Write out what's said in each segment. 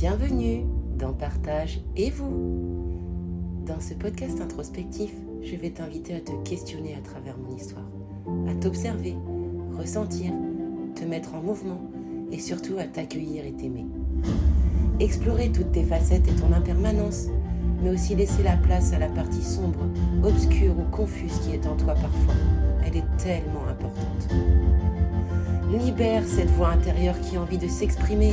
Bienvenue dans Partage et vous. Dans ce podcast introspectif, je vais t'inviter à te questionner à travers mon histoire, à t'observer, ressentir, te mettre en mouvement et surtout à t'accueillir et t'aimer. Explorer toutes tes facettes et ton impermanence, mais aussi laisser la place à la partie sombre, obscure ou confuse qui est en toi parfois. Elle est tellement importante. Libère cette voix intérieure qui a envie de s'exprimer.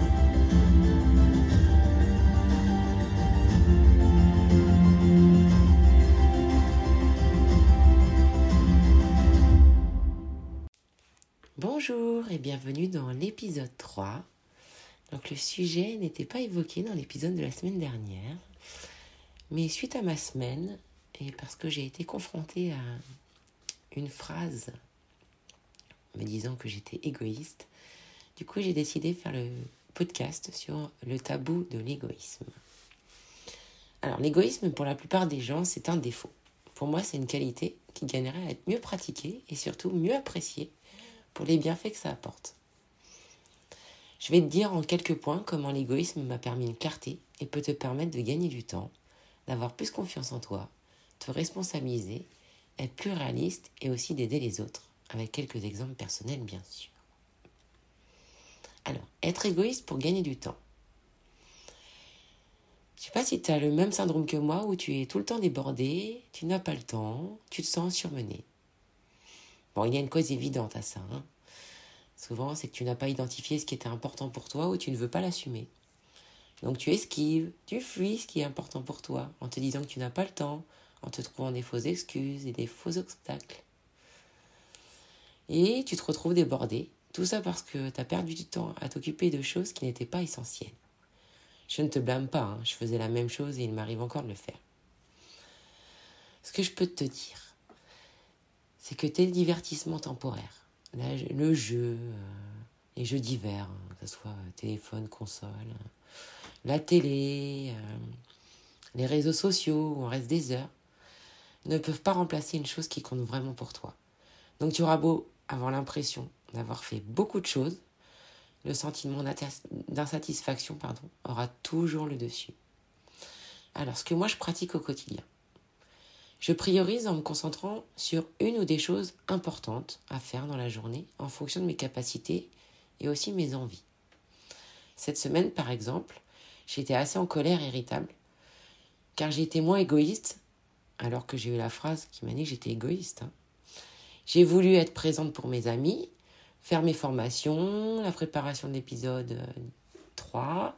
Et bienvenue dans l'épisode 3. Donc le sujet n'était pas évoqué dans l'épisode de la semaine dernière, mais suite à ma semaine, et parce que j'ai été confrontée à une phrase me disant que j'étais égoïste, du coup j'ai décidé de faire le podcast sur le tabou de l'égoïsme. Alors l'égoïsme pour la plupart des gens c'est un défaut. Pour moi c'est une qualité qui gagnerait à être mieux pratiquée et surtout mieux appréciée pour les bienfaits que ça apporte. Je vais te dire en quelques points comment l'égoïsme m'a permis une clarté et peut te permettre de gagner du temps, d'avoir plus confiance en toi, te responsabiliser, être plus réaliste et aussi d'aider les autres, avec quelques exemples personnels bien sûr. Alors, être égoïste pour gagner du temps. Je sais pas si tu as le même syndrome que moi où tu es tout le temps débordé, tu n'as pas le temps, tu te sens surmené. Bon, il y a une cause évidente à ça. Hein. Souvent, c'est que tu n'as pas identifié ce qui était important pour toi ou tu ne veux pas l'assumer. Donc tu esquives, tu fuis ce qui est important pour toi en te disant que tu n'as pas le temps, en te trouvant des fausses excuses et des faux obstacles. Et tu te retrouves débordé, tout ça parce que tu as perdu du temps à t'occuper de choses qui n'étaient pas essentielles. Je ne te blâme pas, hein. je faisais la même chose et il m'arrive encore de le faire. Ce que je peux te dire, c'est que tes divertissements temporaires, le jeu, euh, les jeux divers, hein, que ce soit téléphone, console, la télé, euh, les réseaux sociaux, où on reste des heures, ne peuvent pas remplacer une chose qui compte vraiment pour toi. Donc tu auras beau avoir l'impression d'avoir fait beaucoup de choses, le sentiment d'insatisfaction pardon, aura toujours le dessus. Alors ce que moi je pratique au quotidien, je priorise en me concentrant sur une ou des choses importantes à faire dans la journée en fonction de mes capacités et aussi mes envies. Cette semaine, par exemple, j'étais assez en colère et irritable car j'ai été moins égoïste alors que j'ai eu la phrase qui m'a dit que j'étais égoïste. Hein. J'ai voulu être présente pour mes amis, faire mes formations, la préparation de l'épisode 3,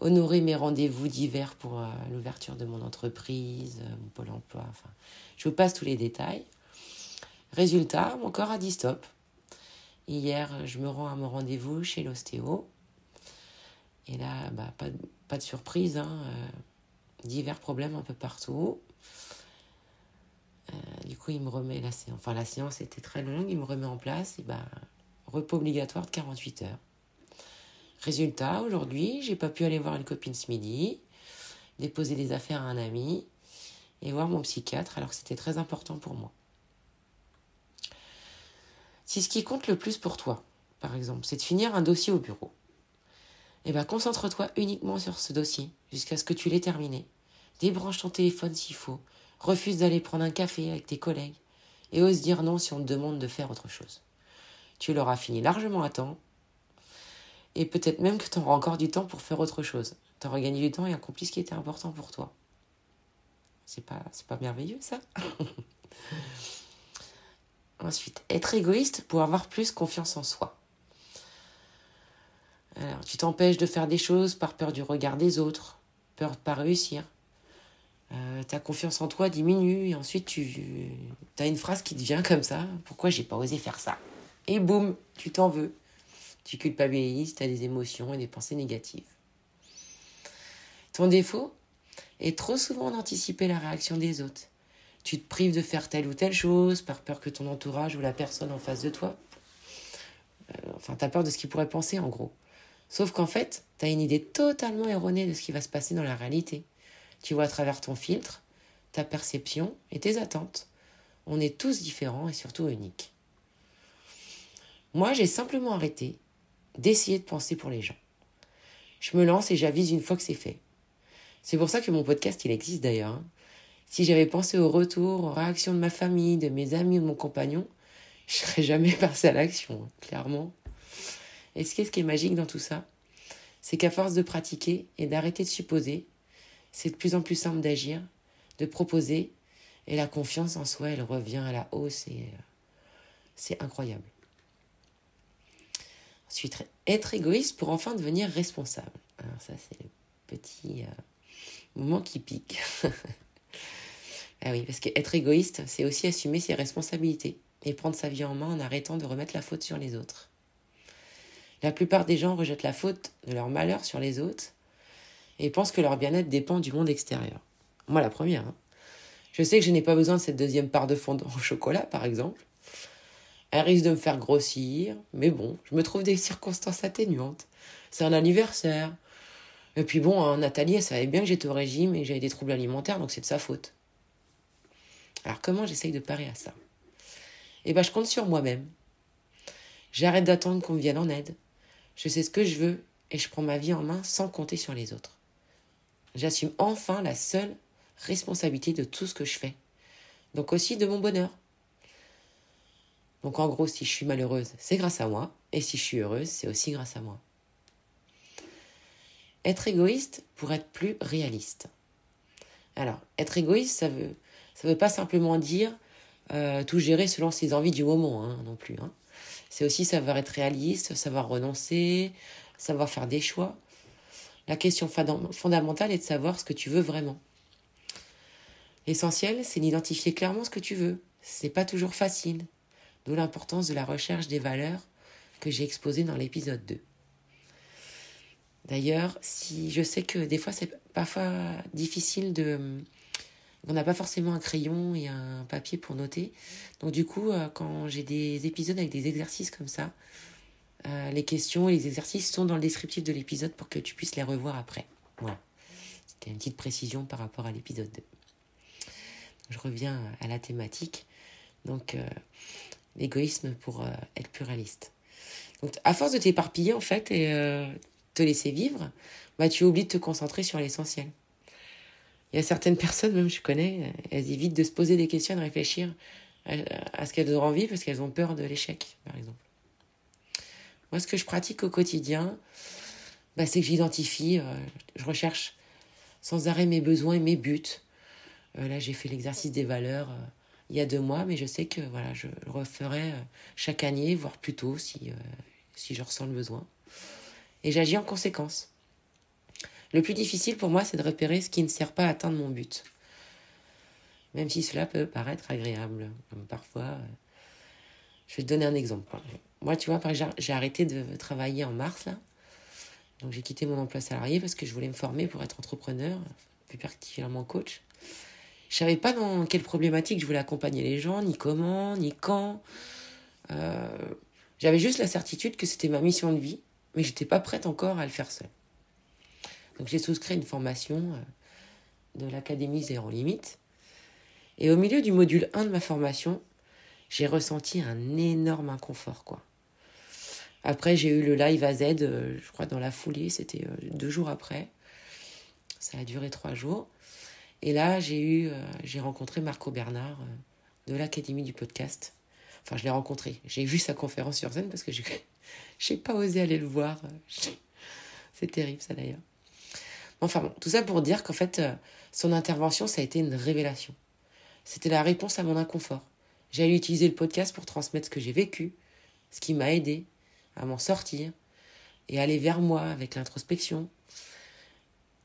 honorer mes rendez-vous divers pour euh, l'ouverture de mon entreprise, euh, mon pôle emploi. Enfin, je vous passe tous les détails. Résultat, mon corps a dit stop. Hier, je me rends à mon rendez-vous chez l'ostéo. Et là, bah, pas, pas de surprise, hein, euh, divers problèmes un peu partout. du coup, il me remet la séance. Enfin, la séance était très longue, il me remet en place. Et bah, repos obligatoire de 48 heures. Résultat, aujourd'hui, j'ai pas pu aller voir une copine ce midi, déposer des affaires à un ami et voir mon psychiatre alors que c'était très important pour moi. Si ce qui compte le plus pour toi, par exemple, c'est de finir un dossier au bureau, eh ben concentre-toi uniquement sur ce dossier jusqu'à ce que tu l'aies terminé. Débranche ton téléphone s'il faut, refuse d'aller prendre un café avec tes collègues et ose dire non si on te demande de faire autre chose. Tu l'auras fini largement à temps et peut-être même que tu auras encore du temps pour faire autre chose. Tu auras gagné du temps et accompli ce qui était important pour toi. C'est pas, c'est pas merveilleux ça? Ensuite, être égoïste pour avoir plus confiance en soi. Alors, tu t'empêches de faire des choses par peur du regard des autres, peur de pas réussir. Euh, ta confiance en toi diminue et ensuite tu as une phrase qui te vient comme ça. Pourquoi j'ai pas osé faire ça? Et boum, tu t'en veux. Tu culpabilises, tu as des émotions et des pensées négatives. Ton défaut, et trop souvent d'anticiper la réaction des autres. Tu te prives de faire telle ou telle chose par peur que ton entourage ou la personne en face de toi. Euh, enfin, t'as peur de ce qu'ils pourraient penser en gros. Sauf qu'en fait, t'as une idée totalement erronée de ce qui va se passer dans la réalité. Tu vois à travers ton filtre, ta perception et tes attentes. On est tous différents et surtout uniques. Moi, j'ai simplement arrêté d'essayer de penser pour les gens. Je me lance et j'avise une fois que c'est fait. C'est pour ça que mon podcast, il existe d'ailleurs. Hein. Si j'avais pensé au retour, aux réactions de ma famille, de mes amis ou de mon compagnon, je serais jamais passé à l'action, hein, clairement. Et ce qui est magique dans tout ça, c'est qu'à force de pratiquer et d'arrêter de supposer, c'est de plus en plus simple d'agir, de proposer, et la confiance en soi, elle revient à la hausse et euh, c'est incroyable. Ensuite, être égoïste pour enfin devenir responsable. Alors ça, c'est le petit euh, moment qui pique. ah oui, parce qu'être égoïste, c'est aussi assumer ses responsabilités et prendre sa vie en main en arrêtant de remettre la faute sur les autres. La plupart des gens rejettent la faute de leur malheur sur les autres et pensent que leur bien-être dépend du monde extérieur. Moi, la première. Hein. Je sais que je n'ai pas besoin de cette deuxième part de fondant au chocolat, par exemple. Elle risque de me faire grossir, mais bon, je me trouve des circonstances atténuantes. C'est un anniversaire. Et puis bon, hein, Nathalie, elle savait bien que j'étais au régime et que j'avais des troubles alimentaires, donc c'est de sa faute. Alors comment j'essaye de parer à ça? Eh ben, je compte sur moi-même. J'arrête d'attendre qu'on me vienne en aide. Je sais ce que je veux et je prends ma vie en main sans compter sur les autres. J'assume enfin la seule responsabilité de tout ce que je fais. Donc aussi de mon bonheur. Donc en gros, si je suis malheureuse, c'est grâce à moi. Et si je suis heureuse, c'est aussi grâce à moi. Être égoïste pour être plus réaliste. Alors, être égoïste, ça veut, ça veut pas simplement dire euh, tout gérer selon ses envies du moment, hein, non plus. Hein. C'est aussi savoir être réaliste, savoir renoncer, savoir faire des choix. La question fondamentale est de savoir ce que tu veux vraiment. L'essentiel, c'est d'identifier clairement ce que tu veux. C'est pas toujours facile. L'importance de la recherche des valeurs que j'ai exposées dans l'épisode 2. D'ailleurs, si je sais que des fois c'est parfois difficile de on n'a pas forcément un crayon et un papier pour noter. Donc du coup, euh, quand j'ai des épisodes avec des exercices comme ça, euh, les questions et les exercices sont dans le descriptif de l'épisode pour que tu puisses les revoir après. Voilà. C'était une petite précision par rapport à l'épisode 2. Je reviens à la thématique. Donc, euh, l'égoïsme pour être pluraliste. Donc, à force de t'éparpiller, en fait, et te laisser vivre, bah, tu oublies de te concentrer sur l'essentiel. Il y a certaines personnes, même je connais, elles évitent de se poser des questions, de réfléchir à, ce qu'elles ont envie parce qu'elles ont peur de l'échec, par exemple. Moi, ce que je pratique au quotidien, bah, c'est que j'identifie, euh, je recherche sans arrêt mes besoins et mes buts. Euh, là, j'ai fait l'exercice des valeurs euh, il y a deux mois, mais je sais que voilà, je le referai chaque année, voire plus tôt si, si je ressens le besoin. Et j'agis en conséquence. Le plus difficile pour moi, c'est de repérer ce qui ne sert pas à atteindre mon but. Même si cela peut paraître agréable. parfois, euh, je vais te donner un exemple. Moi, tu vois, j'ai arrêté de travailler en mars, là. Donc, j'ai quitté mon emploi salarié parce que je voulais me former pour être entrepreneur, plus particulièrement coach. Je savais pas dans quelle problématique je voulais accompagner les gens, ni comment, ni quand. Euh, j'avais juste la certitude que c'était ma mission de vie, mais j'étais pas prête encore à le faire seule. Donc j'ai souscrit une formation euh, de l'Académie Zéro Limite. Et au milieu du module 1 de ma formation, j'ai ressenti un énorme inconfort, quoi. Après, j'ai eu le live à Z, euh, je crois dans la foulée, c'était deux jours après. Ça a duré trois jours. Et là, j'ai eu, j'ai rencontré Marco Bernard de l'Académie du podcast. Enfin, je l'ai rencontré. J'ai vu sa conférence sur scène parce que je n'ai pas osé aller le voir. C'est terrible, ça d'ailleurs. Enfin bon, tout ça pour dire qu'en fait, euh, son intervention, ça a été une révélation. C'était la réponse à mon inconfort. J'ai utilisé le podcast pour transmettre ce que j'ai vécu, ce qui m'a aidé à m'en sortir et aller vers moi avec l'introspection.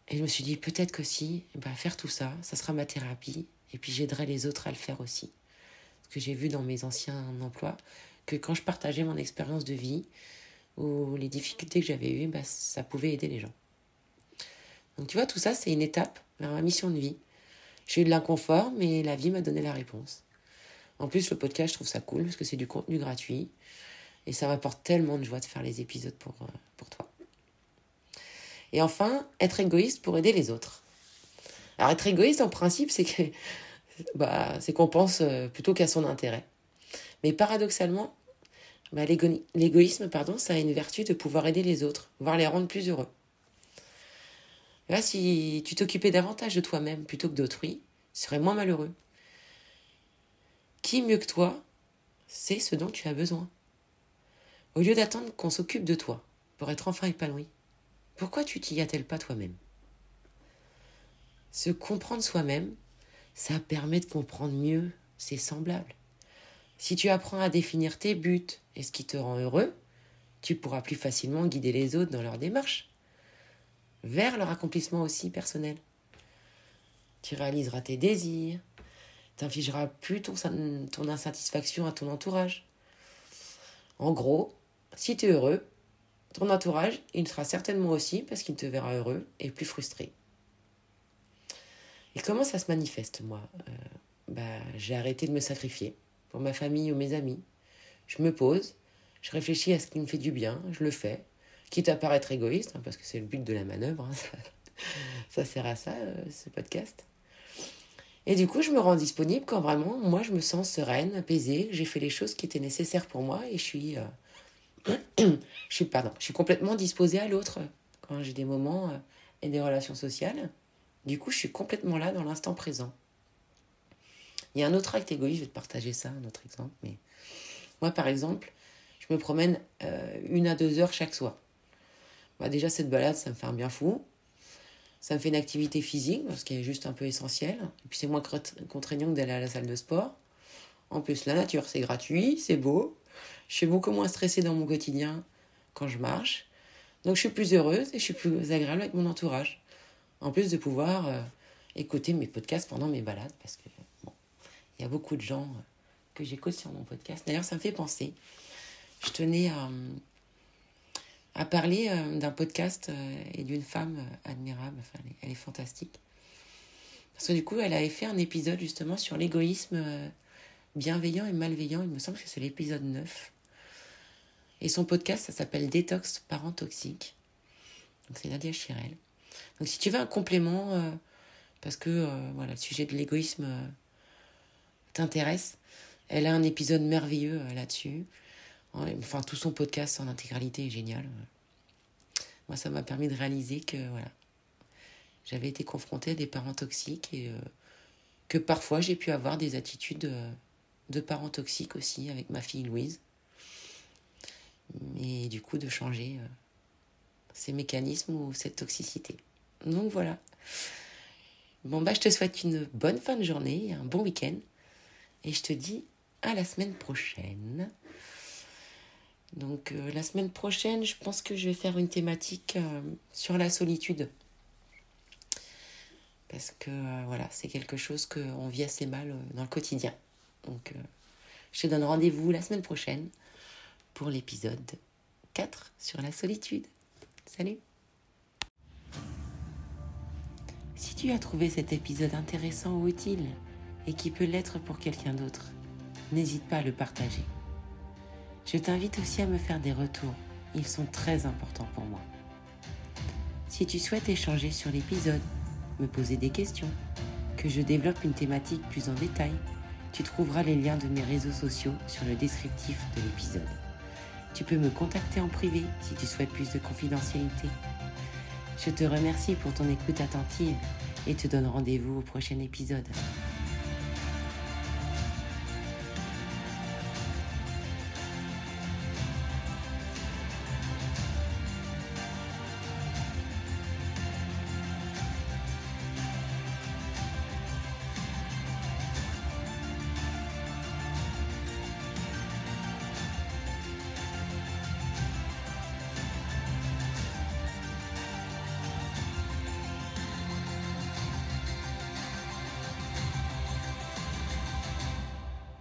Et je me suis dit, peut-être que si, eh ben, faire tout ça, ça sera ma thérapie, et puis j'aiderai les autres à le faire aussi. Ce que j'ai vu dans mes anciens emplois, que quand je partageais mon expérience de vie ou les difficultés que j'avais eues, ben, ça pouvait aider les gens. Donc tu vois, tout ça, c'est une étape ma mission de vie. J'ai eu de l'inconfort, mais la vie m'a donné la réponse. En plus, le podcast, je trouve ça cool parce que c'est du contenu gratuit. Et ça m'apporte tellement de joie de faire les épisodes pour, euh, pour toi. Et enfin, être égoïste pour aider les autres. Alors, être égoïste, en principe, c'est que bah, c'est qu'on pense euh, plutôt qu'à son intérêt. Mais paradoxalement, bah, l'égoïsme, pardon, ça a une vertu de pouvoir aider les autres, voire les rendre plus heureux. Là, si tu t'occupais davantage de toi-même plutôt que d'autrui, tu serais moins malheureux. Qui mieux que toi sait ce dont tu as besoin? Au lieu d'attendre qu'on s'occupe de toi pour être enfin épanoui, pourquoi tu t'y attelles pas toi-même? Se comprendre soi-même, ça permet de comprendre mieux ses semblables. Si tu apprends à définir tes buts et ce qui te rend heureux, tu pourras plus facilement guider les autres dans leur démarche, vers leur accomplissement aussi personnel. Tu réaliseras tes désirs, t'infligeras plus ton insatisfaction à ton entourage. En gros, si tu es heureux, ton entourage, il sera certainement aussi parce qu'il te verra heureux et plus frustré. Et comment ça se manifeste, moi? Euh, bah, J'ai arrêté de me sacrifier pour ma famille ou mes amis. Je me pose, je réfléchis à ce qui me fait du bien, je le fais, quitte à paraître égoïste, hein, parce que c'est le but de la manœuvre, hein, ça, sert à ça, euh, ce podcast. Et du coup, je me rends disponible quand vraiment, moi, je me sens sereine, apaisée, j'ai fait les choses qui étaient nécessaires pour moi et je suis, euh, je suis, pardon, je suis complètement disposée à l'autre quand j'ai des moments euh, et des relations sociales. Du coup, je suis complètement là dans l'instant présent. Il y a un autre acte égoïste, je vais te partager ça, un autre exemple. Mais moi, par exemple, je me promène euh, une à deux heures chaque soir. Bah, déjà, cette balade, ça me fait un bien fou. Ça me fait une activité physique, ce qui est juste un peu essentiel. Et puis, c'est moins contraignant que d'aller à la salle de sport. En plus, la nature, c'est gratuit, c'est beau. Je suis beaucoup moins stressée dans mon quotidien quand je marche. Donc, je suis plus heureuse et je suis plus agréable avec mon entourage. En plus de pouvoir euh, écouter mes podcasts pendant mes balades, parce que il y a beaucoup de gens euh, que j'écoute sur mon podcast. D'ailleurs, ça me fait penser. Je tenais à, à parler euh, d'un podcast euh, et d'une femme admirable. Enfin, elle est, fantastique. Parce que du coup, elle avait fait un épisode justement sur l'égoïsme bienveillant et malveillant. Il me semble que c'est l'épisode 9. Et son podcast, ça s'appelle Détox parents toxiques. C'est Nadia Chirel. Donc si tu veux un complément, parce que voilà, le sujet de l'égoïsme t'intéresse, elle a un épisode merveilleux euh, là-dessus. Enfin, tout son podcast en intégralité est génial. Moi, ça m'a permis de réaliser que voilà, j'avais été confrontée à des parents toxiques et euh, que parfois j'ai pu avoir des attitudes euh, de parents toxiques aussi avec ma fille Louise. Et du coup, de changer ces mécanismes ou cette toxicité. Donc voilà. Bon, bah, je te souhaite une bonne fin de journée, un bon week-end. Et je te dis à la semaine prochaine. Donc euh, la semaine prochaine, je pense que je vais faire une thématique euh, sur la solitude. Parce que euh, voilà, c'est quelque chose qu'on vit assez mal dans le quotidien. Donc je te donne rendez-vous la semaine prochaine pour l'épisode 4 sur la solitude. Salut Si tu as trouvé cet épisode intéressant ou utile, et qui peut l'être pour quelqu'un d'autre, n'hésite pas à le partager. Je t'invite aussi à me faire des retours, ils sont très importants pour moi. Si tu souhaites échanger sur l'épisode, me poser des questions, que je développe une thématique plus en détail, tu trouveras les liens de mes réseaux sociaux sur le descriptif de l'épisode. Tu peux me contacter en privé si tu souhaites plus de confidentialité. Je te remercie pour ton écoute attentive et te donne rendez-vous au prochain épisode.